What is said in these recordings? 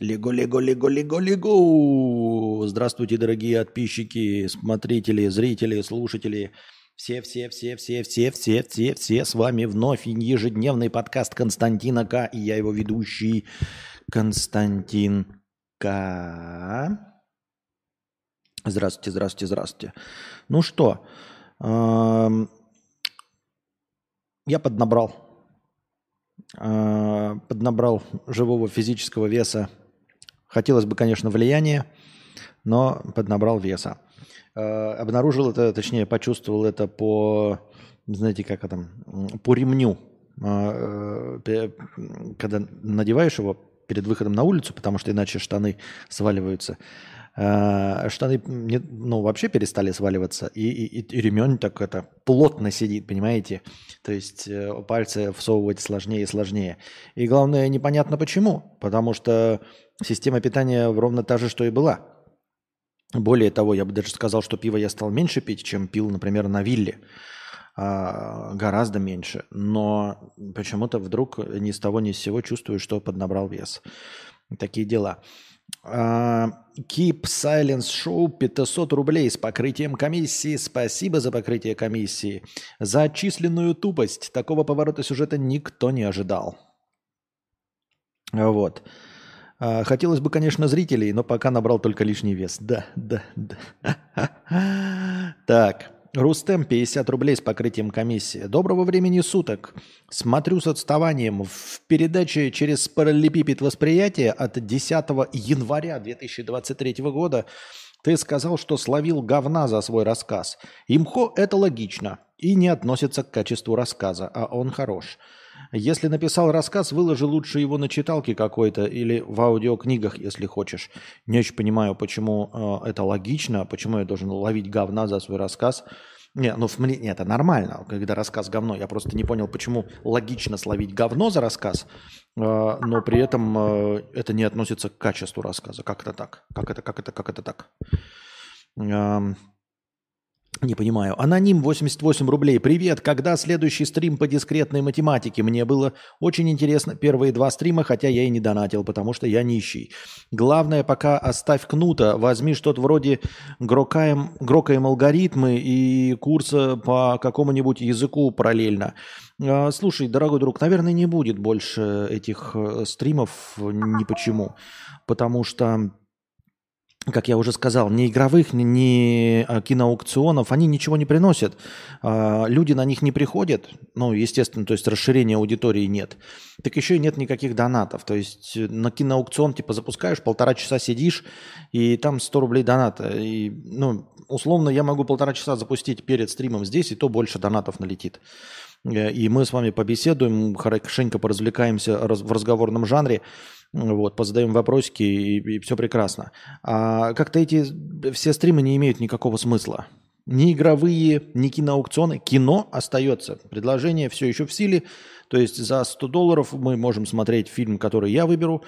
Лего, лего, лего, лего, лего. Здравствуйте, дорогие подписчики, смотрители, зрители, слушатели. Все, все, все, все, все, все, все, все с вами вновь ежедневный подкаст Константина К. И я его ведущий Константин К. Здравствуйте, здравствуйте, здравствуйте. Ну что, эм, я поднабрал, э, поднабрал живого физического веса Хотелось бы, конечно, влияния, но поднабрал веса. Э, обнаружил это, точнее, почувствовал это по, знаете, как это, по ремню. Э, э, когда надеваешь его перед выходом на улицу, потому что иначе штаны сваливаются. Штаны ну, вообще перестали сваливаться, и, и, и ремень так это плотно сидит, понимаете? То есть пальцы всовывать сложнее и сложнее. И главное, непонятно почему. Потому что Система питания ровно та же, что и была. Более того, я бы даже сказал, что пиво я стал меньше пить, чем пил, например, на вилле. А, гораздо меньше. Но почему-то вдруг ни с того ни с сего чувствую, что поднабрал вес. Такие дела. А, Keep Silence Show 500 рублей с покрытием комиссии. Спасибо за покрытие комиссии. За отчисленную тупость. Такого поворота сюжета никто не ожидал. Вот. А, хотелось бы, конечно, зрителей, но пока набрал только лишний вес. Да, да, да. Так, Рустем, 50 рублей с покрытием комиссии. Доброго времени суток. Смотрю с отставанием. В передаче через параллелепипед восприятия от 10 января 2023 года ты сказал, что словил говна за свой рассказ. Имхо – это логично и не относится к качеству рассказа, а он хорош. Если написал рассказ, выложи лучше его на читалке какой-то или в аудиокнигах, если хочешь. Не очень понимаю, почему э, это логично, почему я должен ловить говна за свой рассказ. Не, ну мне не, это нормально, когда рассказ говно. Я просто не понял, почему логично словить говно за рассказ, э, но при этом э, это не относится к качеству рассказа. Как это так? Как это, как это, как это так? Эм, не понимаю. Аноним 88 рублей. Привет. Когда следующий стрим по дискретной математике? Мне было очень интересно первые два стрима, хотя я и не донатил, потому что я нищий. Главное, пока оставь кнута. Возьми что-то вроде грокаем, грокаем алгоритмы и курса по какому-нибудь языку параллельно. А, слушай, дорогой друг, наверное, не будет больше этих э, стримов ни почему. Потому что как я уже сказал, ни игровых, ни, ни а, киноаукционов, они ничего не приносят. А, люди на них не приходят, ну, естественно, то есть расширения аудитории нет. Так еще и нет никаких донатов. То есть на киноаукцион типа запускаешь, полтора часа сидишь, и там 100 рублей доната. И, ну, условно, я могу полтора часа запустить перед стримом здесь, и то больше донатов налетит. Э, и мы с вами побеседуем, хорошенько поразвлекаемся в разговорном жанре. Вот, позадаем вопросики, и, и все прекрасно. А как-то эти все стримы не имеют никакого смысла. Ни игровые, ни киноаукционы. Кино остается. Предложение все еще в силе. То есть за 100 долларов мы можем смотреть фильм, который я выберу.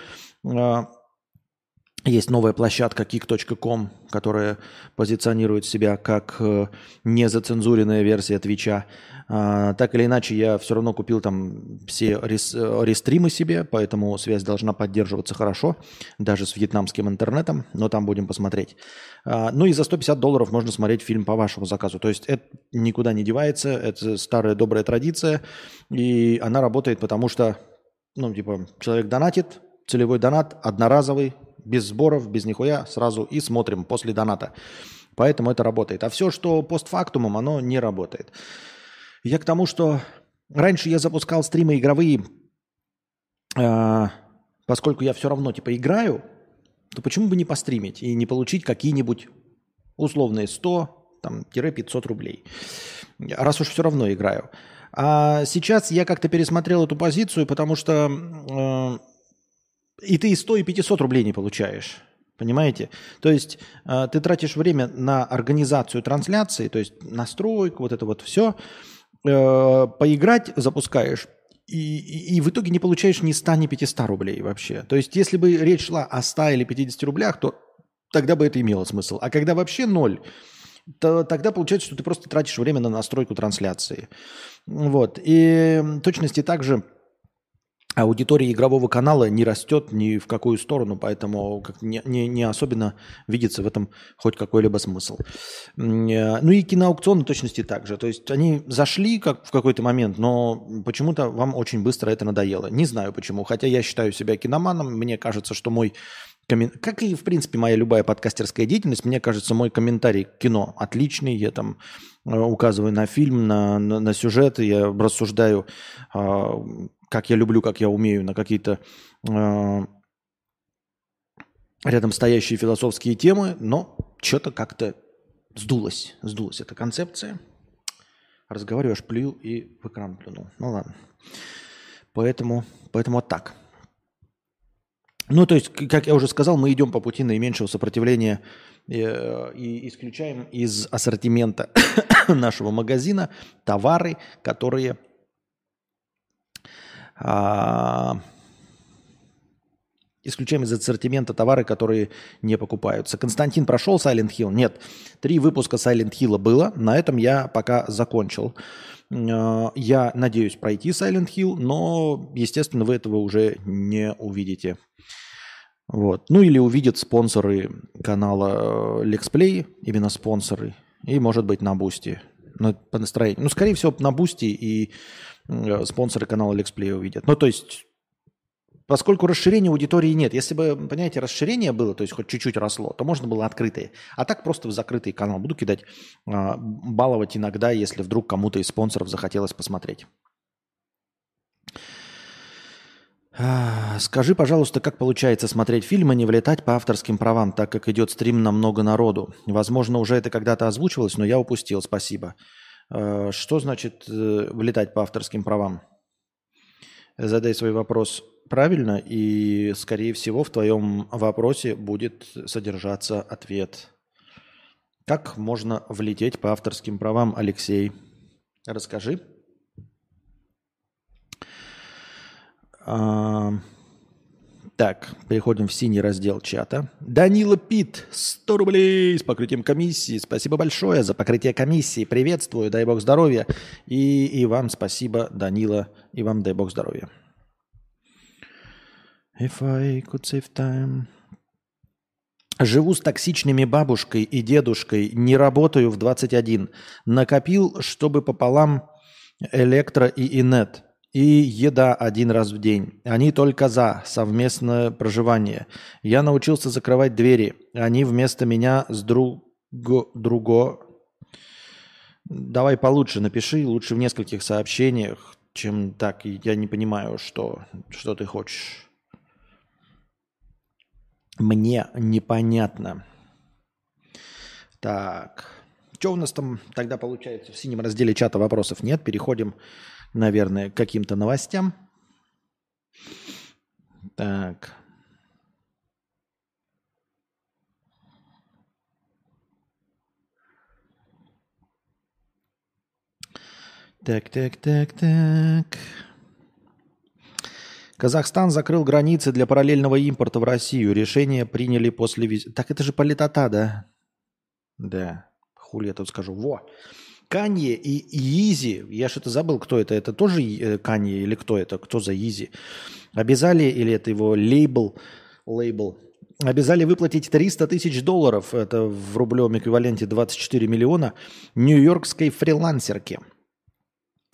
Есть новая площадка kick.com, которая позиционирует себя как э, незацензуренная версия Твича. А, так или иначе, я все равно купил там все рес, рестримы себе, поэтому связь должна поддерживаться хорошо, даже с вьетнамским интернетом, но там будем посмотреть. А, ну и за 150 долларов можно смотреть фильм по вашему заказу. То есть это никуда не девается, это старая добрая традиция, и она работает, потому что, ну, типа, человек донатит, целевой донат, одноразовый, без сборов, без нихуя, сразу и смотрим после доната. Поэтому это работает. А все, что постфактумом, оно не работает. Я к тому, что раньше я запускал стримы игровые, э, поскольку я все равно типа играю, то почему бы не постримить и не получить какие-нибудь условные 100-500 рублей, раз уж все равно играю. А сейчас я как-то пересмотрел эту позицию, потому что э, и ты и 100, и 500 рублей не получаешь. Понимаете? То есть э, ты тратишь время на организацию трансляции, то есть настройку, вот это вот все. Э, поиграть запускаешь, и, и, и в итоге не получаешь ни 100, ни 500 рублей вообще. То есть если бы речь шла о 100 или 50 рублях, то тогда бы это имело смысл. А когда вообще ноль, то тогда получается, что ты просто тратишь время на настройку трансляции. Вот. И точности также аудитория игрового канала не растет ни в какую сторону, поэтому как не, не, не особенно видится в этом хоть какой-либо смысл. Э, ну и киноаукционы точности так же. То есть они зашли как в какой-то момент, но почему-то вам очень быстро это надоело. Не знаю почему. Хотя я считаю себя киноманом, мне кажется, что мой как и в принципе моя любая подкастерская деятельность, мне кажется, мой комментарий к кино отличный. Я там э, указываю на фильм, на, на, на сюжет, я рассуждаю а, как я люблю, как я умею, на какие-то э, рядом стоящие философские темы, но что-то как-то сдулось, сдулась эта концепция. Разговариваешь, плюю и в экран плюнул. Ну ладно. Поэтому, поэтому вот так. Ну, то есть, как я уже сказал, мы идем по пути наименьшего сопротивления э, и исключаем из ассортимента нашего магазина товары, которые а, исключаем из ассортимента товары, которые не покупаются. Константин прошел Silent Hill? Нет. Три выпуска Silent Hill было. На этом я пока закончил. А, я надеюсь пройти Silent Hill, но, естественно, вы этого уже не увидите. Вот. Ну или увидят спонсоры канала э, Lexplay, именно спонсоры, и может быть на Boosty. Ну, по настроению. Ну, скорее всего, на Boosty и Э, спонсоры канала Lexplay увидят. Ну, то есть, поскольку расширения аудитории нет, если бы, понимаете, расширение было, то есть хоть чуть-чуть росло, то можно было открытые. А так просто в закрытый канал буду кидать, а, баловать иногда, если вдруг кому-то из спонсоров захотелось посмотреть. А, скажи, пожалуйста, как получается смотреть фильмы, не влетать по авторским правам, так как идет стрим на много народу? Возможно, уже это когда-то озвучивалось, но я упустил, спасибо. Э, что значит э, влетать по авторским правам? Задай свой вопрос правильно, и, скорее всего, в твоем вопросе будет содержаться ответ. Как можно влететь по авторским правам, Алексей? Расскажи. Так, переходим в синий раздел чата. Данила Пит, 100 рублей с покрытием комиссии. Спасибо большое за покрытие комиссии. Приветствую, дай бог здоровья. И, и вам спасибо, Данила, и вам дай бог здоровья. If I could save time. Живу с токсичными бабушкой и дедушкой, не работаю в 21. Накопил, чтобы пополам электро и инет – и еда один раз в день. Они только за совместное проживание. Я научился закрывать двери. Они вместо меня с друг... друго... Давай получше напиши, лучше в нескольких сообщениях, чем так. Я не понимаю, что, что ты хочешь. Мне непонятно. Так. Что у нас там тогда получается в синем разделе чата вопросов нет? Переходим наверное, каким-то новостям. Так. Так, так, так, так. Казахстан закрыл границы для параллельного импорта в Россию. Решение приняли после. Так это же политота, да? Да. Хули я тут скажу. Во. Канье и Изи, я что-то забыл, кто это, это тоже э, Канье или кто это, кто за Изи, обязали, или это его лейбл, лейбл, обязали выплатить 300 тысяч долларов, это в рублевом эквиваленте 24 миллиона, нью-йоркской фрилансерке.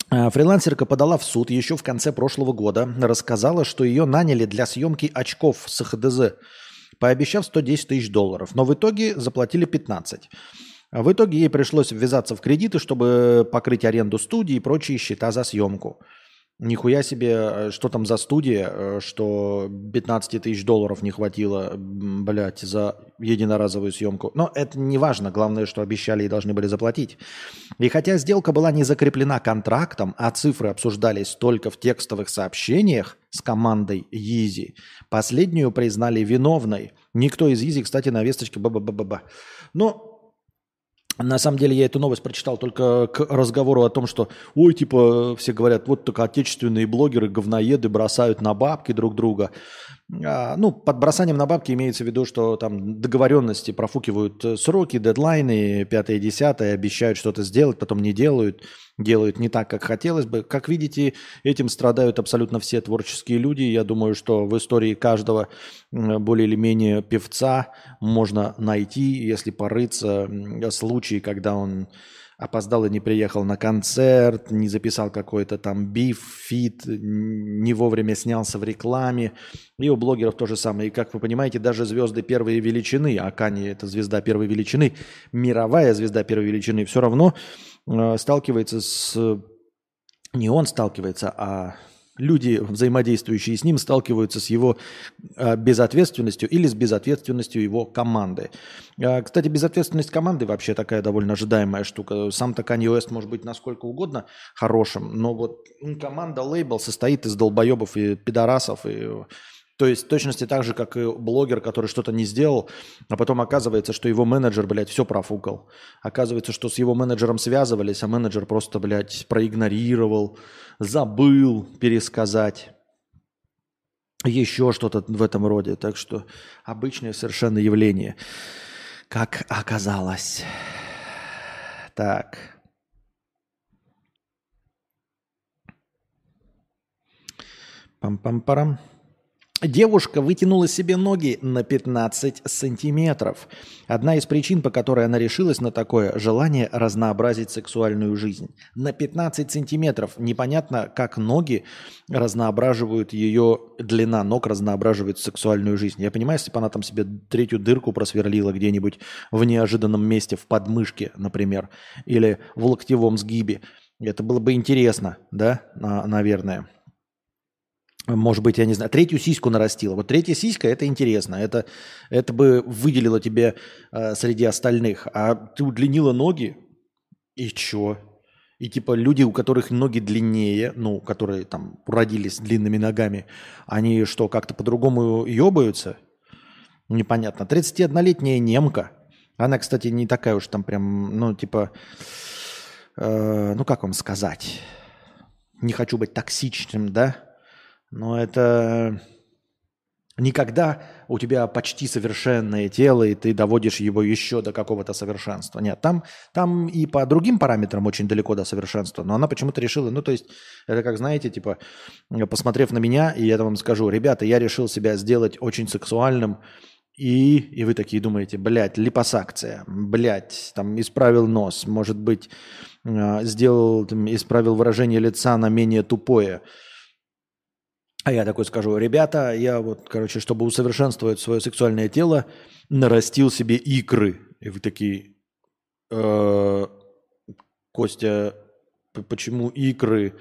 А, фрилансерка подала в суд еще в конце прошлого года, рассказала, что ее наняли для съемки очков с ХДЗ, пообещав 110 тысяч долларов, но в итоге заплатили 15. А в итоге ей пришлось ввязаться в кредиты, чтобы покрыть аренду студии и прочие счета за съемку. Нихуя себе, э, что там за студия, э, что 15 тысяч долларов не хватило, блядь, за единоразовую съемку. Но это не важно, главное, что обещали и должны были заплатить. И хотя сделка была не закреплена контрактом, а цифры обсуждались только в текстовых сообщениях с командой Изи, последнюю признали виновной. Никто из Изи, кстати, на весточке ба-ба-ба-ба-ба. Но на самом деле я эту новость прочитал только к разговору о том, что, ой, типа, все говорят, вот только отечественные блогеры, говноеды бросают на бабки друг друга. А, ну, под бросанием на бабки имеется в виду, что там договоренности профукивают э, сроки, дедлайны, пятое, десятое, обещают что-то сделать, потом не делают, делают не так, как хотелось бы. Как видите, этим страдают абсолютно все творческие люди. Я думаю, что в истории каждого более или менее певца можно найти, если порыться, случаи, когда он опоздал и не приехал на концерт, не записал какой-то там биф, фит, не вовремя снялся в рекламе. И у блогеров то же самое. И как вы понимаете, даже звезды первой величины, а Кани это звезда первой величины, мировая звезда первой величины, все равно э, сталкивается с... Не он сталкивается, а люди, взаимодействующие с ним, сталкиваются с его э, безответственностью или с безответственностью его команды. Э, кстати, безответственность команды вообще такая довольно ожидаемая штука. Сам-то Kanye West может быть насколько угодно хорошим, но вот команда лейбл состоит из долбоебов и пидорасов, и то есть точности так же, как и блогер, который что-то не сделал, а потом оказывается, что его менеджер, блядь, все профукал. Оказывается, что с его менеджером связывались, а менеджер просто, блядь, проигнорировал, забыл пересказать. Еще что-то в этом роде. Так что обычное совершенно явление. Как оказалось. Так. Пам-пам-парам. Девушка вытянула себе ноги на 15 сантиметров. Одна из причин, по которой она решилась на такое – желание разнообразить сексуальную жизнь. На 15 сантиметров. Непонятно, как ноги разноображивают ее, длина ног разноображивает сексуальную жизнь. Я понимаю, если бы она там себе третью дырку просверлила где-нибудь в неожиданном месте, в подмышке, например, или в локтевом сгибе, это было бы интересно, да, наверное может быть, я не знаю, третью сиську нарастила. Вот третья сиська – это интересно. Это, это бы выделило тебе э, среди остальных. А ты удлинила ноги, и чё? И типа люди, у которых ноги длиннее, ну, которые там родились длинными ногами, они что, как-то по-другому ебаются? Непонятно. 31-летняя немка. Она, кстати, не такая уж там прям, ну, типа, э, ну, как вам сказать? Не хочу быть токсичным, да? Но это никогда у тебя почти совершенное тело, и ты доводишь его еще до какого-то совершенства. Нет, там, там и по другим параметрам очень далеко до совершенства, но она почему-то решила, ну то есть это как, знаете, типа, посмотрев на меня, и я вам скажу, ребята, я решил себя сделать очень сексуальным, и, и вы такие думаете, блядь, липосакция, блядь, там исправил нос, может быть, а, сделал, там, исправил выражение лица на менее тупое – а я такой скажу, ребята, я вот, короче, чтобы усовершенствовать свое сексуальное тело, нарастил себе икры. И вы такие, э, Костя, почему икры?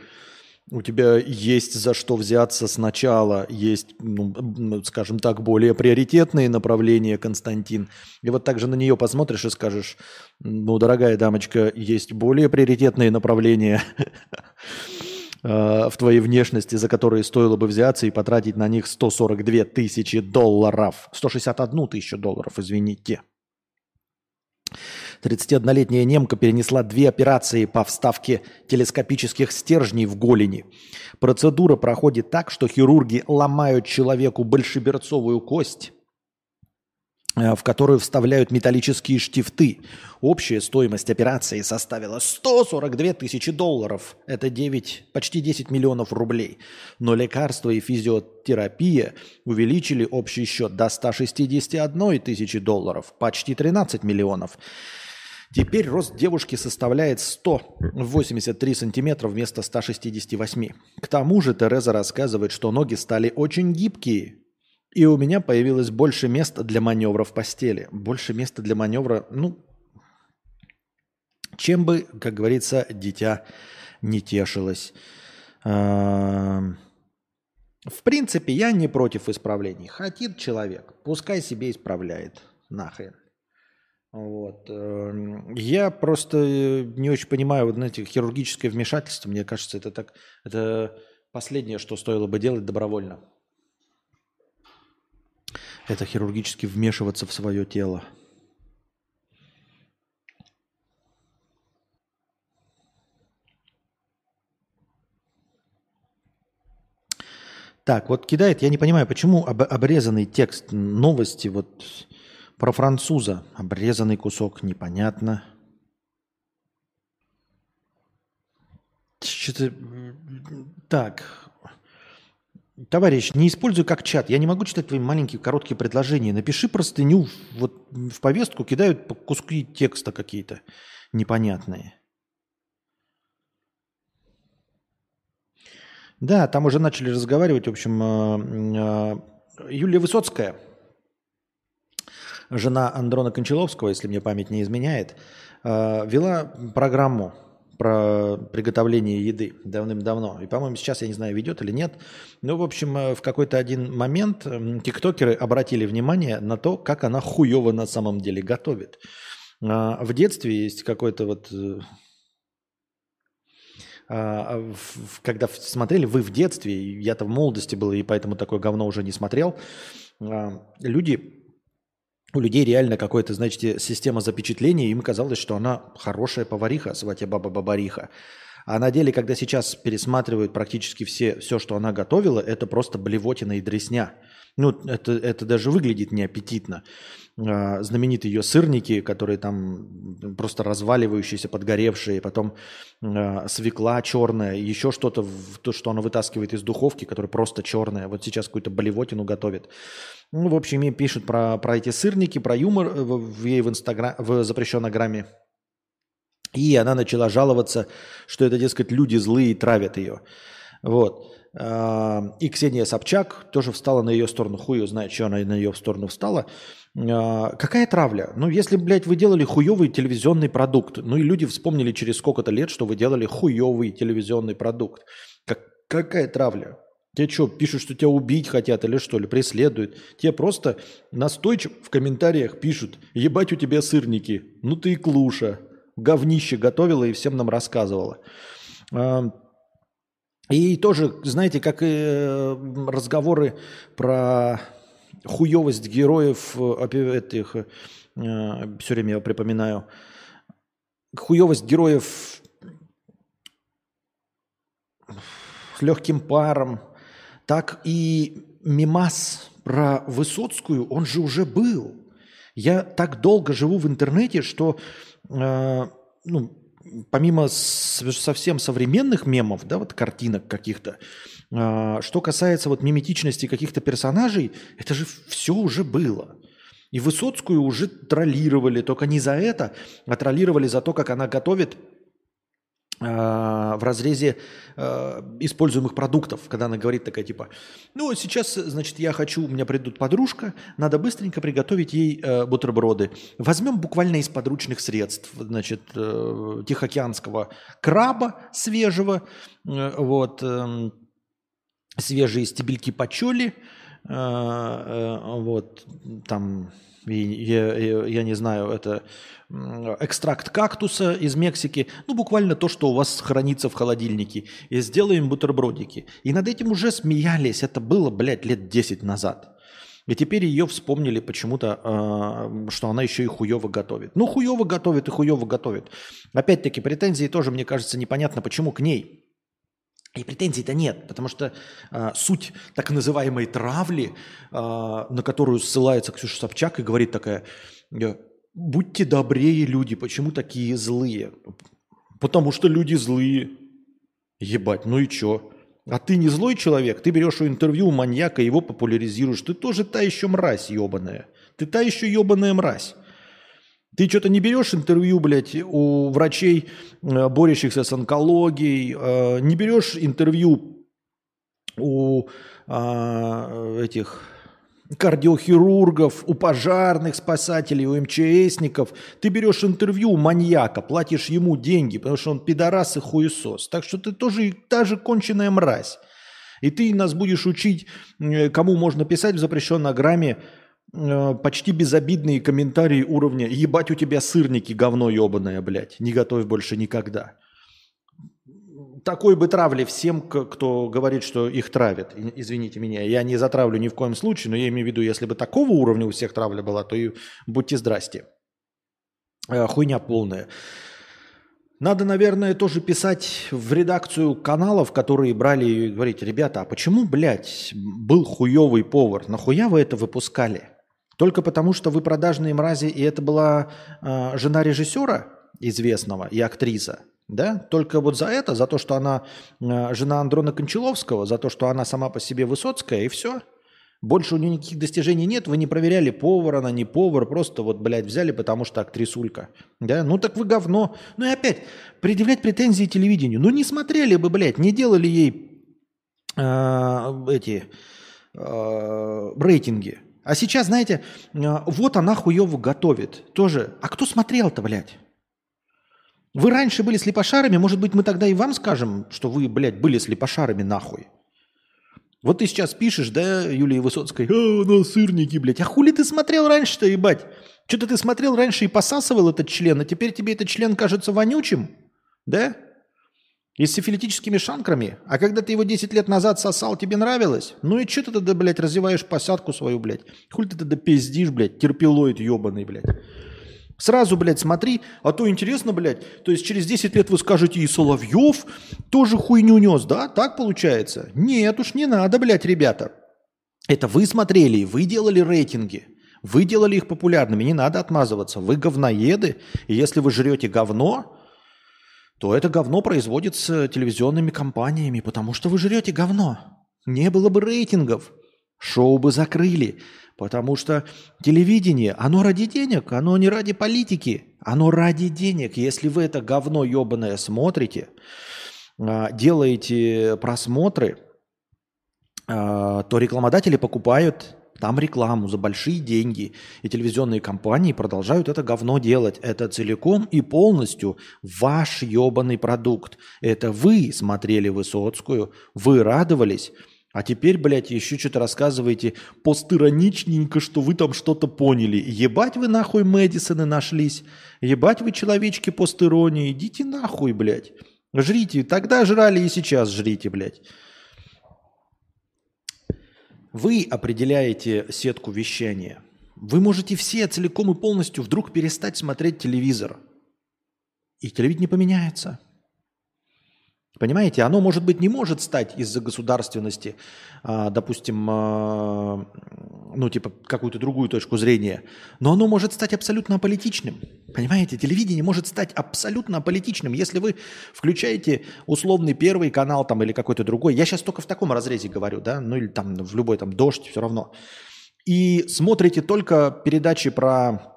У тебя есть за что взяться сначала, есть, ну, скажем так, более приоритетные направления, Константин. И вот так же на нее посмотришь и скажешь, ну, дорогая дамочка, есть более приоритетные направления. Э, в твоей внешности, за которые стоило бы взяться и потратить на них 142 тысячи долларов. 161 тысячу долларов, извините. 31-летняя немка перенесла две операции по вставке телескопических стержней в голени. Процедура проходит так, что хирурги ломают человеку большеберцовую кость, в которую вставляют металлические штифты. Общая стоимость операции составила 142 тысячи долларов. Это 9, почти 10 миллионов рублей. Но лекарства и физиотерапия увеличили общий счет до 161 тысячи долларов, почти 13 миллионов. Теперь рост девушки составляет 183 сантиметра вместо 168. К тому же Тереза рассказывает, что ноги стали очень гибкие, и у меня появилось больше места для маневра в постели. Больше места для маневра, ну, чем бы, как говорится, дитя не тешилось. В принципе, я не против исправлений. Хотит человек, пускай себе исправляет. Нахрен. Вот. Эм, я просто не очень понимаю, вот, знаете, хирургическое вмешательство, мне кажется, это так, это последнее, что стоило бы делать добровольно это хирургически вмешиваться в свое тело. Так, вот кидает, я не понимаю, почему об, обрезанный текст новости вот про француза. Обрезанный кусок, непонятно. Что-то... Так. Товарищ, не используй как чат. Я не могу читать твои маленькие короткие предложения. Напиши простыню. Вот в повестку кидают куски текста какие-то непонятные. Да, там уже начали разговаривать. В общем, э, э, Юлия Высоцкая, жена Андрона Кончаловского, если мне память не изменяет, э, вела программу про приготовление еды давным-давно. И, по-моему, сейчас, я не знаю, ведет или нет. Но, в общем, в какой-то один момент тиктокеры обратили внимание на то, как она хуево на самом деле готовит. В детстве есть какой-то вот а, а, когда смотрели вы в детстве, я-то в молодости был, и поэтому такое говно уже не смотрел, а, люди, у людей реально какая-то, значит, система запечатления, им казалось, что она хорошая повариха, сватья баба Бабариха. А на деле, когда сейчас пересматривают практически все, все, что она готовила, это просто блевотина и дресня. Ну, это, это даже выглядит неаппетитно. А, знаменитые ее сырники, которые там просто разваливающиеся, подгоревшие, потом а, свекла черная, еще что-то, то, что она вытаскивает из духовки, которое просто черное. Вот сейчас какую-то болевотину готовит. Ну, в общем, ей пишут про, про эти сырники, про юмор э, в, ей в, инстаграм, в запрещенной грамме. И она начала жаловаться, что это, дескать, люди злые травят ее. Вот. И Ксения Собчак тоже встала на ее сторону. Хуй знает, что она на ее сторону встала. А, какая травля? Ну, если, блядь, вы делали хуевый телевизионный продукт, ну и люди вспомнили через сколько-то лет, что вы делали хуевый телевизионный продукт. Как, какая травля? Тебе что, пишут, что тебя убить хотят или что, или преследуют? Тебе просто настойчиво в комментариях пишут, ебать у тебя сырники, ну ты и клуша, говнище готовила и всем нам рассказывала. И тоже, знаете, как и э, разговоры про хуевость героев э, этих, э, все время я припоминаю, хуевость героев с легким паром, так и мимас про Высоцкую, он же уже был. Я так долго живу в интернете, что э, ну, помимо совсем современных мемов, да, вот картинок каких-то, а, что касается вот миметичности каких-то персонажей, это же все уже было. И Высоцкую уже троллировали, только не за это, а троллировали за то, как она готовит в разрезе э, используемых продуктов, когда она говорит такая типа, ну сейчас, значит, я хочу, у меня придут подружка, надо быстренько приготовить ей э, бутерброды. Возьмем буквально из подручных средств, значит, э, тихоокеанского краба свежего, э, вот, э, свежие стебельки почоли, э, э, вот, там я, я, я не знаю, это экстракт кактуса из Мексики, ну буквально то, что у вас хранится в холодильнике, и сделаем бутербродики. И над этим уже смеялись, это было, блядь, лет 10 назад. И теперь ее вспомнили почему-то, э, что она еще и хуево готовит. Ну, хуево готовит и хуево готовит. Опять-таки, претензии тоже, мне кажется, непонятно, почему к ней. И претензий-то нет, потому что э, суть так называемой травли, э, на которую ссылается Ксюша Собчак и говорит такая, будьте добрее люди, почему такие злые? Потому что люди злые. Ебать, ну и чё? А ты не злой человек, ты берешь интервью у маньяка, его популяризируешь. Ты тоже та еще мразь ебаная. Ты та еще ебаная мразь. Ты что-то не берешь интервью, блядь, у врачей, э, борющихся с онкологией, э, не берешь интервью у а, этих кардиохирургов, у пожарных спасателей, у МЧСников. Ты берешь интервью у маньяка, платишь ему деньги, потому что он пидорас и хуесос. Так что ты тоже та же конченая мразь. И ты нас будешь учить, э, кому можно писать в запрещенной грамме почти безобидные комментарии уровня «Ебать у тебя сырники, говно ебаное, блядь, не готовь больше никогда». Такой бы травли всем, кто говорит, что их травят. Извините меня, я не затравлю ни в коем случае, но я имею в виду, если бы такого уровня у всех травля была, то и будьте здрасте. Э, хуйня полная. Надо, наверное, тоже писать в редакцию каналов, которые брали и говорить, ребята, а почему, блядь, был хуевый повар? Нахуя вы это выпускали? Только потому, что вы продажные мрази, и это была э, жена режиссера известного и актриса, да? Только вот за это, за то, что она э, жена Андрона Кончаловского, за то, что она сама по себе Высоцкая, и все – больше у нее никаких достижений нет, вы не проверяли, повар она, не повар, просто вот, блядь, взяли, потому что актрисулька. Да, ну так вы говно. Ну и опять, предъявлять претензии телевидению. Ну не смотрели бы, блядь, не делали ей э, эти э, рейтинги. А сейчас, знаете, э, вот она хуево готовит. Тоже. А кто смотрел-то, блядь? Вы раньше были слепошарами, может быть, мы тогда и вам скажем, что вы, блядь, были слепошарами нахуй. Вот ты сейчас пишешь, да, Юлия Высоцкая, а, на сырники, блядь. А хули ты смотрел раньше-то, ебать? Что-то ты смотрел раньше и посасывал этот член, а теперь тебе этот член кажется вонючим, да? И с сифилитическими шанкрами. А когда ты его 10 лет назад сосал, тебе нравилось? Ну и что ты тогда, блядь, развиваешь посадку свою, блядь? Хули ты тогда пиздишь, блядь, терпилоид ебаный, блядь? Сразу, блядь, смотри, а то интересно, блядь, то есть через 10 лет вы скажете, и Соловьев тоже хуйню нес, да? Так получается? Нет уж, не надо, блядь, ребята. Это вы смотрели, вы делали рейтинги. Вы делали их популярными, не надо отмазываться. Вы говноеды, и если вы жрете говно, то это говно производится телевизионными компаниями, потому что вы жрете говно. Не было бы рейтингов, шоу бы закрыли. Потому что телевидение, оно ради денег, оно не ради политики, оно ради денег. Если вы это говно ебаное смотрите, а, делаете просмотры, а, то рекламодатели покупают там рекламу за большие деньги. И телевизионные компании продолжают это говно делать. Это целиком и полностью ваш ебаный продукт. Это вы смотрели Высоцкую, вы радовались, а теперь, блядь, еще что-то рассказываете постироничненько, что вы там что-то поняли. Ебать вы нахуй Мэдисоны нашлись. Ебать вы человечки постиронии. Идите нахуй, блядь. Жрите. Тогда жрали и сейчас жрите, блядь. Вы определяете сетку вещания. Вы можете все целиком и полностью вдруг перестать смотреть телевизор. И телевидение поменяется. Понимаете, оно, может быть, не может стать из-за государственности, а, допустим, а, ну, типа, какую-то другую точку зрения, но оно может стать абсолютно аполитичным. Понимаете, телевидение может стать абсолютно аполитичным. Если вы включаете условный первый канал там или какой-то другой, я сейчас только в таком разрезе говорю, да, ну или там в любой там дождь, все равно, и смотрите только передачи про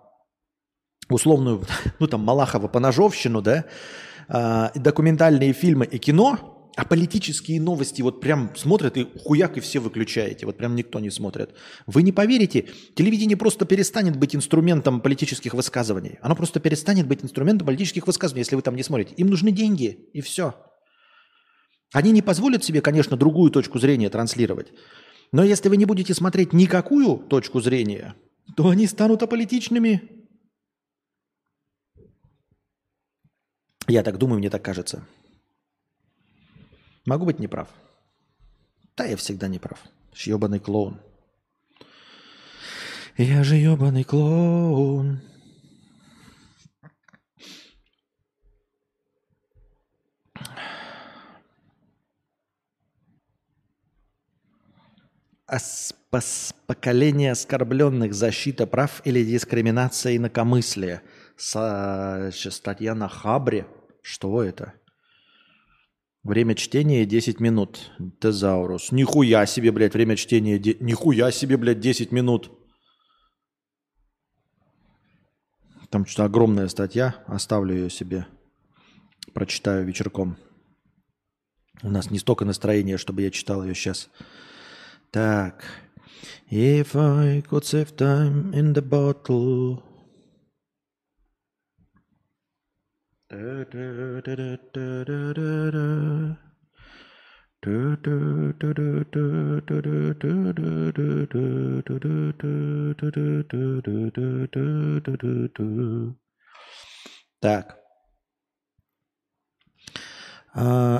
условную, ну там, Малахова по ножовщину, да, э, документальные фильмы и кино, а политические новости вот прям смотрят и хуяк и все выключаете. Вот прям никто не смотрит. Вы не поверите, телевидение просто перестанет быть инструментом политических высказываний. Оно просто перестанет быть инструментом политических высказываний, если вы там не смотрите. Им нужны деньги, и все. Они не позволят себе, конечно, другую точку зрения транслировать. Но если вы не будете смотреть никакую точку зрения, то они станут аполитичными, Я так думаю, мне так кажется. Могу быть неправ. Да, я всегда неправ. Ебаный клоун. Я же ебаный клоун. Ас поколение оскорбленных, защита прав или дискриминация инакомыслия. С, статья на Хабре – что это? Время чтения 10 минут. Тезаурус. Нихуя себе, блядь, время чтения. Де... Нихуя себе, блядь, 10 минут. Там что-то огромная статья. Оставлю ее себе. Прочитаю вечерком. У нас не столько настроения, чтобы я читал ее сейчас. Так. If I could save time in the bottle Так.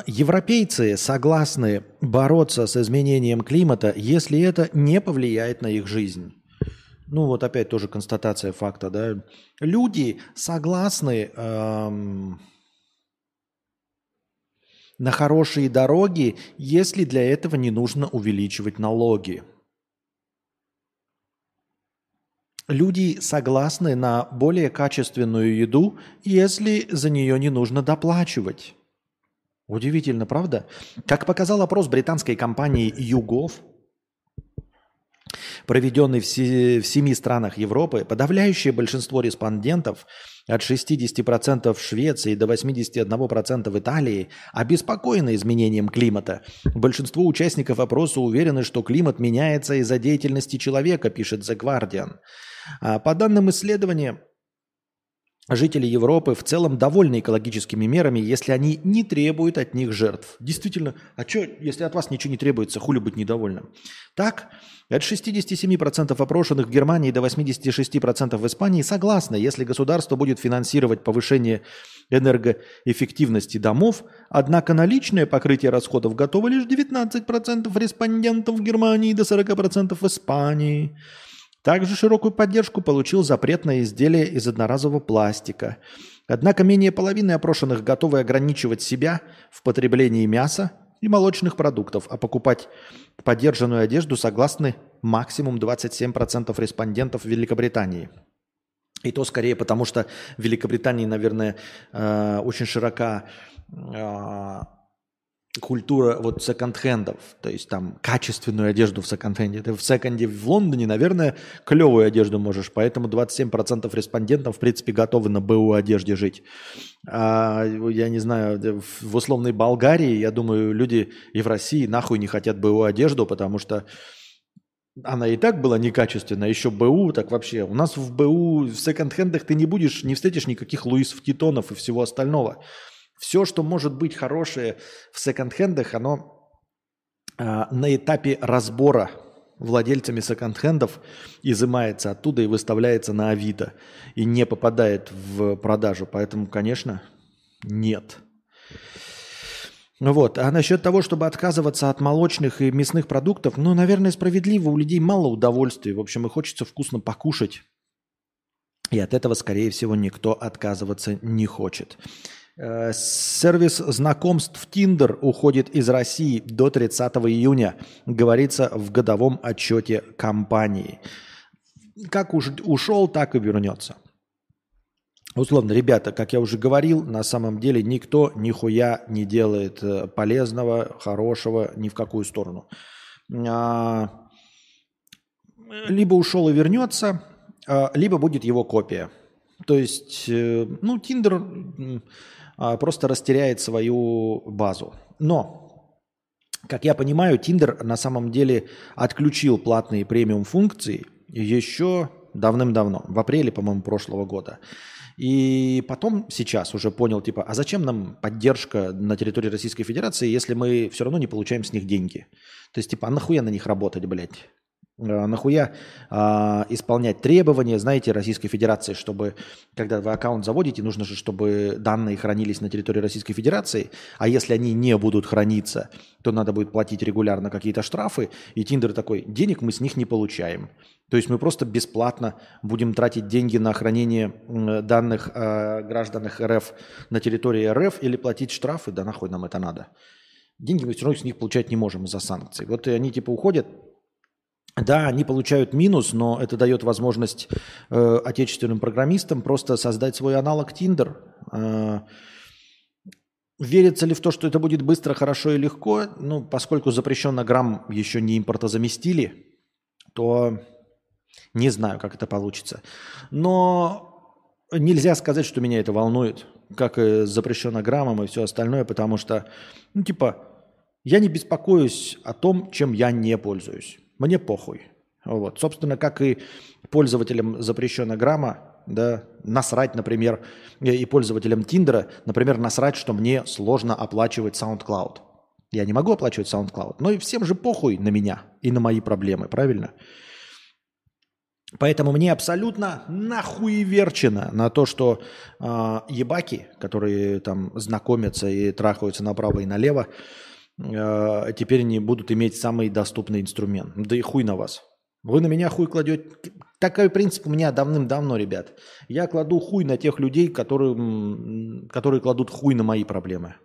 Европейцы согласны бороться с изменением климата, если это не повлияет на их жизнь ну вот опять тоже констатация факта, да, люди согласны эм, на хорошие дороги, если для этого не нужно увеличивать налоги. Люди согласны на более качественную еду, если за нее не нужно доплачивать. Удивительно, правда? Как показал опрос британской компании YouGov, проведенный в, семи странах Европы, подавляющее большинство респондентов от 60% в Швеции до 81% в Италии обеспокоены изменением климата. Большинство участников опроса уверены, что климат меняется из-за деятельности человека, пишет The Guardian. А по данным исследования, жители Европы в целом довольны экологическими мерами, если они не требуют от них жертв. Действительно, а что, если от вас ничего не требуется, хули быть недовольным? Так, от 67% опрошенных в Германии до 86% в Испании согласны, если государство будет финансировать повышение энергоэффективности домов, однако наличное покрытие расходов готово лишь 19% респондентов в Германии до 40% в Испании. Также широкую поддержку получил запрет на изделия из одноразового пластика. Однако менее половины опрошенных готовы ограничивать себя в потреблении мяса и молочных продуктов, а покупать поддержанную одежду согласны максимум 27% респондентов Великобритании. И то скорее потому, что в Великобритании, наверное, э, очень широка э, культура вот секонд-хендов, то есть там качественную одежду в секонд-хенде. Ты в секонде в Лондоне, наверное, клевую одежду можешь, поэтому 27% респондентов, в принципе, готовы на БУ одежде жить. А, я не знаю, в условной Болгарии, я думаю, люди и в России нахуй не хотят БУ одежду, потому что она и так была некачественная, а еще БУ, так вообще. У нас в БУ, в секонд-хендах ты не будешь, не встретишь никаких Луисов Титонов и всего остального. Все, что может быть хорошее в секонд-хендах, оно э, на этапе разбора владельцами секонд-хендов изымается оттуда и выставляется на Авито и не попадает в продажу. Поэтому, конечно, нет. Вот. А насчет того, чтобы отказываться от молочных и мясных продуктов, ну, наверное, справедливо. У людей мало удовольствия. В общем, и хочется вкусно покушать. И от этого, скорее всего, никто отказываться не хочет. Э, сервис знакомств Tinder уходит из России до 30 июня, говорится в годовом отчете компании. Как уж ушел, так и вернется. Условно, ребята, как я уже говорил, на самом деле никто нихуя не делает э, полезного, хорошего ни в какую сторону. А, либо ушел и вернется, а, либо будет его копия. То есть, э, ну, Тиндер а, просто растеряет свою базу. Но, как я понимаю, Tinder на самом деле отключил платные премиум функции еще давным-давно, в апреле, по-моему, прошлого года. И потом сейчас уже понял, типа, а зачем нам поддержка на территории Российской Федерации, если мы все равно не получаем с них деньги? То есть, типа, а нахуя на них работать, блядь? А, нахуя а, исполнять требования, знаете, Российской Федерации, чтобы, когда вы аккаунт заводите, нужно же, чтобы данные хранились на территории Российской Федерации, а если они не будут храниться, то надо будет платить регулярно какие-то штрафы, и Тиндер такой, денег мы с них не получаем. То есть мы просто бесплатно будем тратить деньги на хранение данных о гражданах РФ на территории РФ или платить штрафы, да нахуй нам это надо. Деньги мы все равно с них получать не можем из-за санкций. Вот они типа уходят, да, они получают минус, но это дает возможность э, отечественным программистам просто создать свой аналог Tinder. Э, верится ли в то, что это будет быстро, хорошо и легко? Ну, поскольку запрещенно грамм еще не импортозаместили, то не знаю, как это получится. Но нельзя сказать, что меня это волнует, как и запрещено граммом и все остальное, потому что, ну, типа, я не беспокоюсь о том, чем я не пользуюсь. Мне похуй. Вот. Собственно, как и пользователям запрещена грамма, да, насрать, например, и пользователям Тиндера, например, насрать, что мне сложно оплачивать SoundCloud. Я не могу оплачивать SoundCloud, но и всем же похуй на меня и на мои проблемы, правильно? Поэтому мне абсолютно нахуй верчено на то, что э, ебаки, которые там знакомятся и трахаются направо и налево, э, теперь не будут иметь самый доступный инструмент. Да и хуй на вас. Вы на меня хуй кладете. Такой принцип у меня давным-давно, ребят. Я кладу хуй на тех людей, которые, которые кладут хуй на мои проблемы.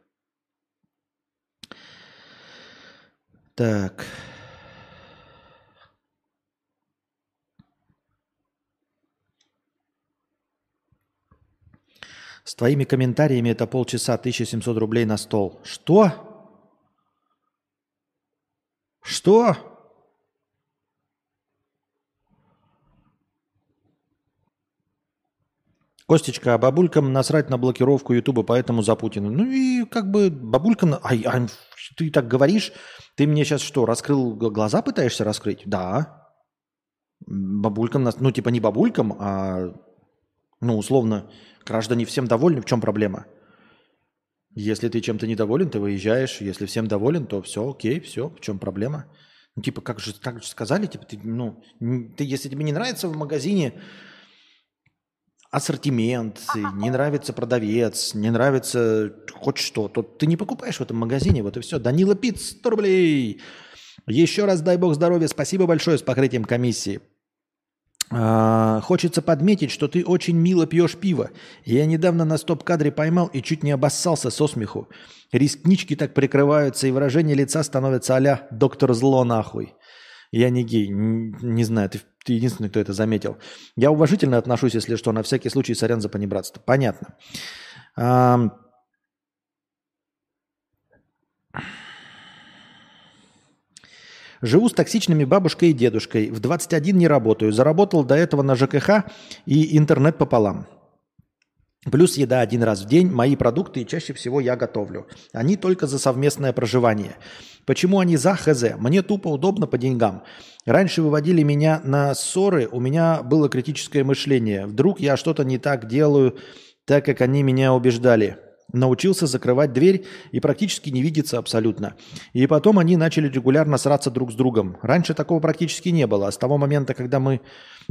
Так. С твоими комментариями это полчаса, 1700 рублей на стол. Что? Что? Костечка, а бабулькам насрать на блокировку Ютуба, поэтому за Путина. Ну и как бы бабулькам... А, а, ты так говоришь, ты мне сейчас что, раскрыл глаза пытаешься раскрыть? Да. Бабулькам, ну типа не бабулькам, а ну условно Граждане всем довольны, в чем проблема? Если ты чем-то недоволен, ты выезжаешь. Если всем доволен, то все, окей, все, в чем проблема? Ну, типа, как же, как же сказали, типа, ты, ну, ты, если тебе не нравится в магазине ассортимент, не нравится продавец, не нравится хоть что, то ты не покупаешь в этом магазине, вот и все. Данила Пиц, 100 рублей. Еще раз дай бог здоровья, спасибо большое с покрытием комиссии. А, хочется подметить, что ты очень мило пьешь пиво. Я недавно на стоп-кадре поймал и чуть не обоссался со смеху. Реснички так прикрываются, и выражение лица становится а «доктор зло нахуй». Я не гей, не знаю, ты, ты единственный, кто это заметил. Я уважительно отношусь, если что, на всякий случай, сорян за понебратство. Понятно. А, Живу с токсичными бабушкой и дедушкой. В 21 не работаю. Заработал до этого на ЖКХ и интернет пополам. Плюс еда один раз в день, мои продукты и чаще всего я готовлю. Они только за совместное проживание. Почему они за ХЗ? Мне тупо удобно по деньгам. Раньше выводили меня на ссоры, у меня было критическое мышление. Вдруг я что-то не так делаю, так как они меня убеждали. Научился закрывать дверь и практически не видеться абсолютно. И потом они начали регулярно сраться друг с другом. Раньше такого практически не было. А с того момента, когда мы э,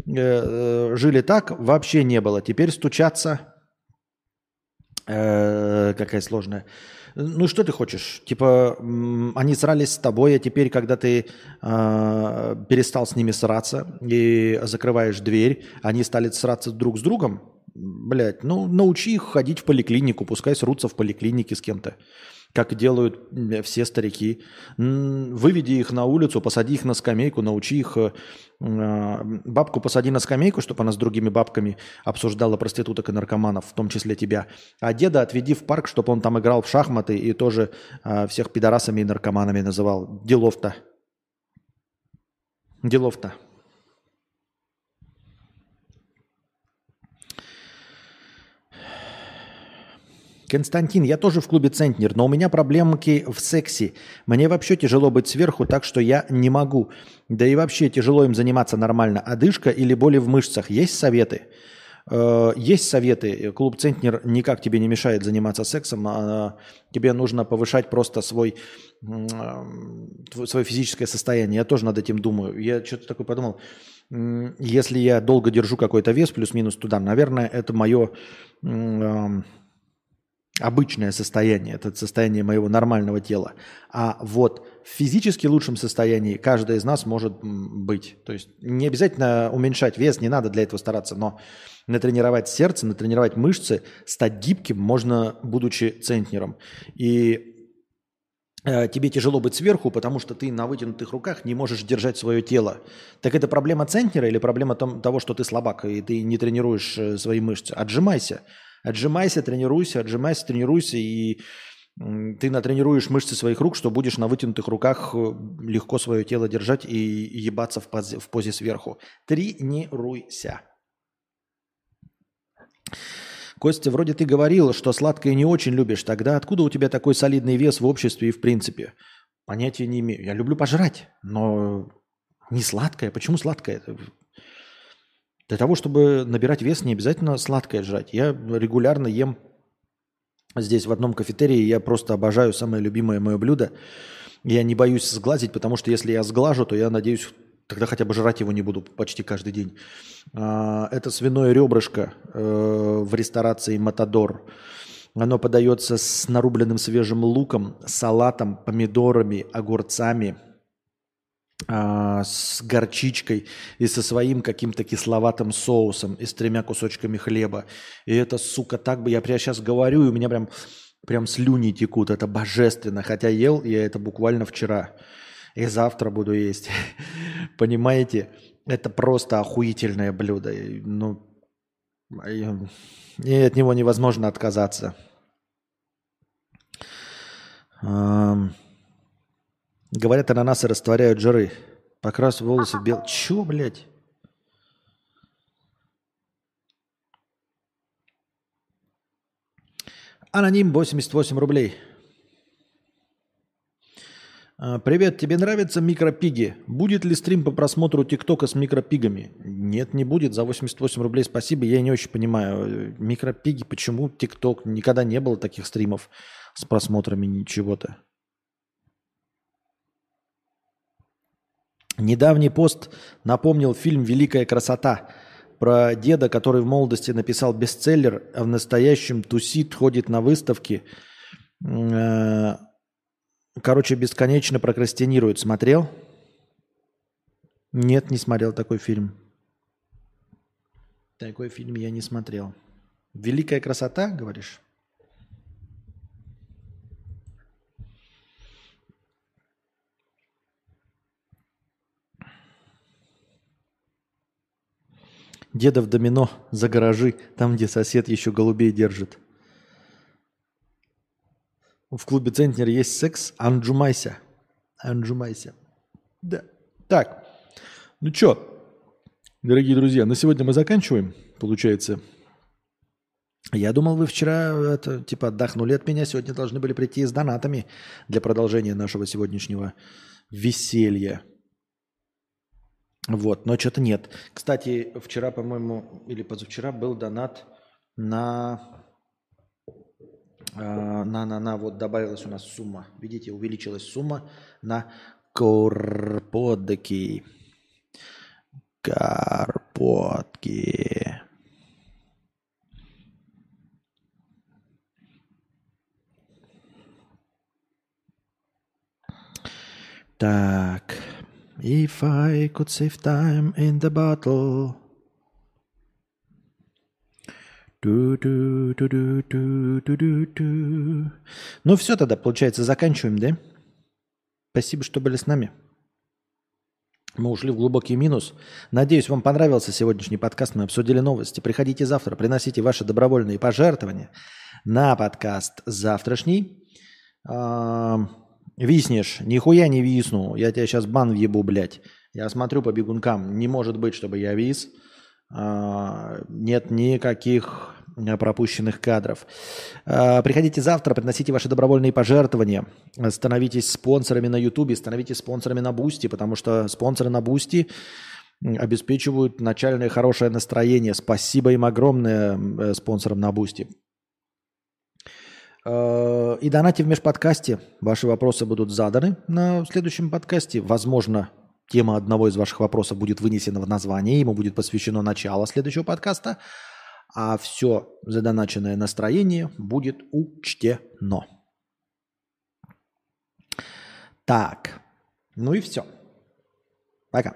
э, жили так, вообще не было. Теперь стучаться... Э, какая сложная. Ну что ты хочешь? Типа они срались с тобой, а теперь, когда ты э, перестал с ними сраться и закрываешь дверь, они стали сраться друг с другом, Блять, ну научи их ходить в поликлинику, пускай срутся в поликлинике с кем-то, как делают все старики. Выведи их на улицу, посади их на скамейку, научи их. Э, бабку посади на скамейку, чтобы она с другими бабками обсуждала проституток и наркоманов, в том числе тебя. А деда отведи в парк, чтобы он там играл в шахматы и тоже а, всех пидорасами и наркоманами называл. Делов-то. Делов-то. Константин, я тоже в клубе Центнер, но у меня проблемки в сексе. Мне вообще тяжело быть сверху, так что я не могу. Да и вообще тяжело им заниматься нормально. Одышка или боли в мышцах? Есть советы? Э, есть советы. Клуб Центнер никак тебе не мешает заниматься сексом. А тебе нужно повышать просто свой, свое физическое состояние. Я тоже над этим думаю. Я что-то такое подумал. Если я долго держу какой-то вес, плюс-минус туда, наверное, это мое обычное состояние, это состояние моего нормального тела. А вот в физически лучшем состоянии каждый из нас может быть. То есть не обязательно уменьшать вес, не надо для этого стараться, но натренировать сердце, натренировать мышцы, стать гибким можно, будучи центнером. И э, тебе тяжело быть сверху, потому что ты на вытянутых руках не можешь держать свое тело. Так это проблема центнера или проблема том, того, что ты слабак и ты не тренируешь э, свои мышцы? Отжимайся. Отжимайся, тренируйся, отжимайся, тренируйся, и ты натренируешь мышцы своих рук, что будешь на вытянутых руках э, легко свое тело держать и ебаться в позе, в позе сверху. Тренируйся. Костя, вроде ты говорил, что сладкое не очень любишь. Тогда откуда у тебя такой солидный вес в обществе и в принципе? Понятия не имею. Я люблю пожрать, но не сладкое. Почему сладкое? Для того, чтобы набирать вес, не обязательно сладкое жрать. Я регулярно ем здесь в одном кафетерии. Я просто обожаю самое любимое мое блюдо. Я не боюсь сглазить, потому что если я сглажу, то я надеюсь, тогда хотя бы жрать его не буду почти каждый день. А, это свиное ребрышко э, в ресторации «Матадор». Оно подается с нарубленным свежим луком, салатом, помидорами, огурцами – с горчичкой и со своим каким-то кисловатым соусом и с тремя кусочками хлеба. И это, сука, так бы я прямо сейчас говорю, и у меня прям, прям слюни текут. Это божественно. Хотя ел я это буквально вчера. И завтра буду есть. Понимаете? Это просто охуительное блюдо. Ну, и от него невозможно отказаться. Говорят, ананасы растворяют жиры. Покрас волосы бел... Чё, блядь? Аноним 88 рублей. А, Привет, тебе нравятся микропиги? Будет ли стрим по просмотру ТикТока с микропигами? Нет, не будет. За 88 рублей спасибо. Я не очень понимаю. Микропиги, почему ТикТок? Никогда не было таких стримов с просмотрами ничего-то. Недавний пост напомнил фильм «Великая красота» про деда, который в молодости написал бестселлер, а в настоящем тусит, ходит на выставки. Э, короче, бесконечно прокрастинирует. Смотрел? Нет, не смотрел такой фильм. Такой фильм я не смотрел. «Великая красота», говоришь? Дедов домино за гаражи, там, где сосед еще голубей держит. В клубе Центнер есть секс. Анджумайся. Анджумайся. Да. Так. Ну что, дорогие друзья, на сегодня мы заканчиваем, получается. Я думал, вы вчера это, типа отдохнули от меня. Сегодня должны были прийти с донатами для продолжения нашего сегодняшнего веселья. Вот, но что-то нет. Кстати, вчера, по-моему, или позавчера был донат на, на, на, на, вот добавилась у нас сумма. Видите, увеличилась сумма на карпотки. Карпотки. Так. If I could save time in the -ду. Ну все тогда, получается, заканчиваем, да? Спасибо, что были с нами. Мы ушли в глубокий минус. Надеюсь, вам понравился сегодняшний подкаст. Мы обсудили новости. Приходите завтра, приносите ваши добровольные пожертвования на подкаст завтрашний. Виснешь, нихуя не висну. Я тебя сейчас бан въебу, блядь. Я смотрю по бегункам. Не может быть, чтобы я вис. А, нет никаких пропущенных кадров. А, приходите завтра, приносите ваши добровольные пожертвования. Становитесь спонсорами на Ютубе, становитесь спонсорами на Boosty, потому что спонсоры на Boosty обеспечивают начальное хорошее настроение. Спасибо им огромное э, спонсорам на Boosty. Э, и донате в межподкасте. Ваши вопросы будут заданы на следующем подкасте. Возможно, тема одного из ваших вопросов будет вынесена в название. Ему будет посвящено начало следующего подкаста. А все задоначенное настроение будет учтено. Так, ну и все. Пока.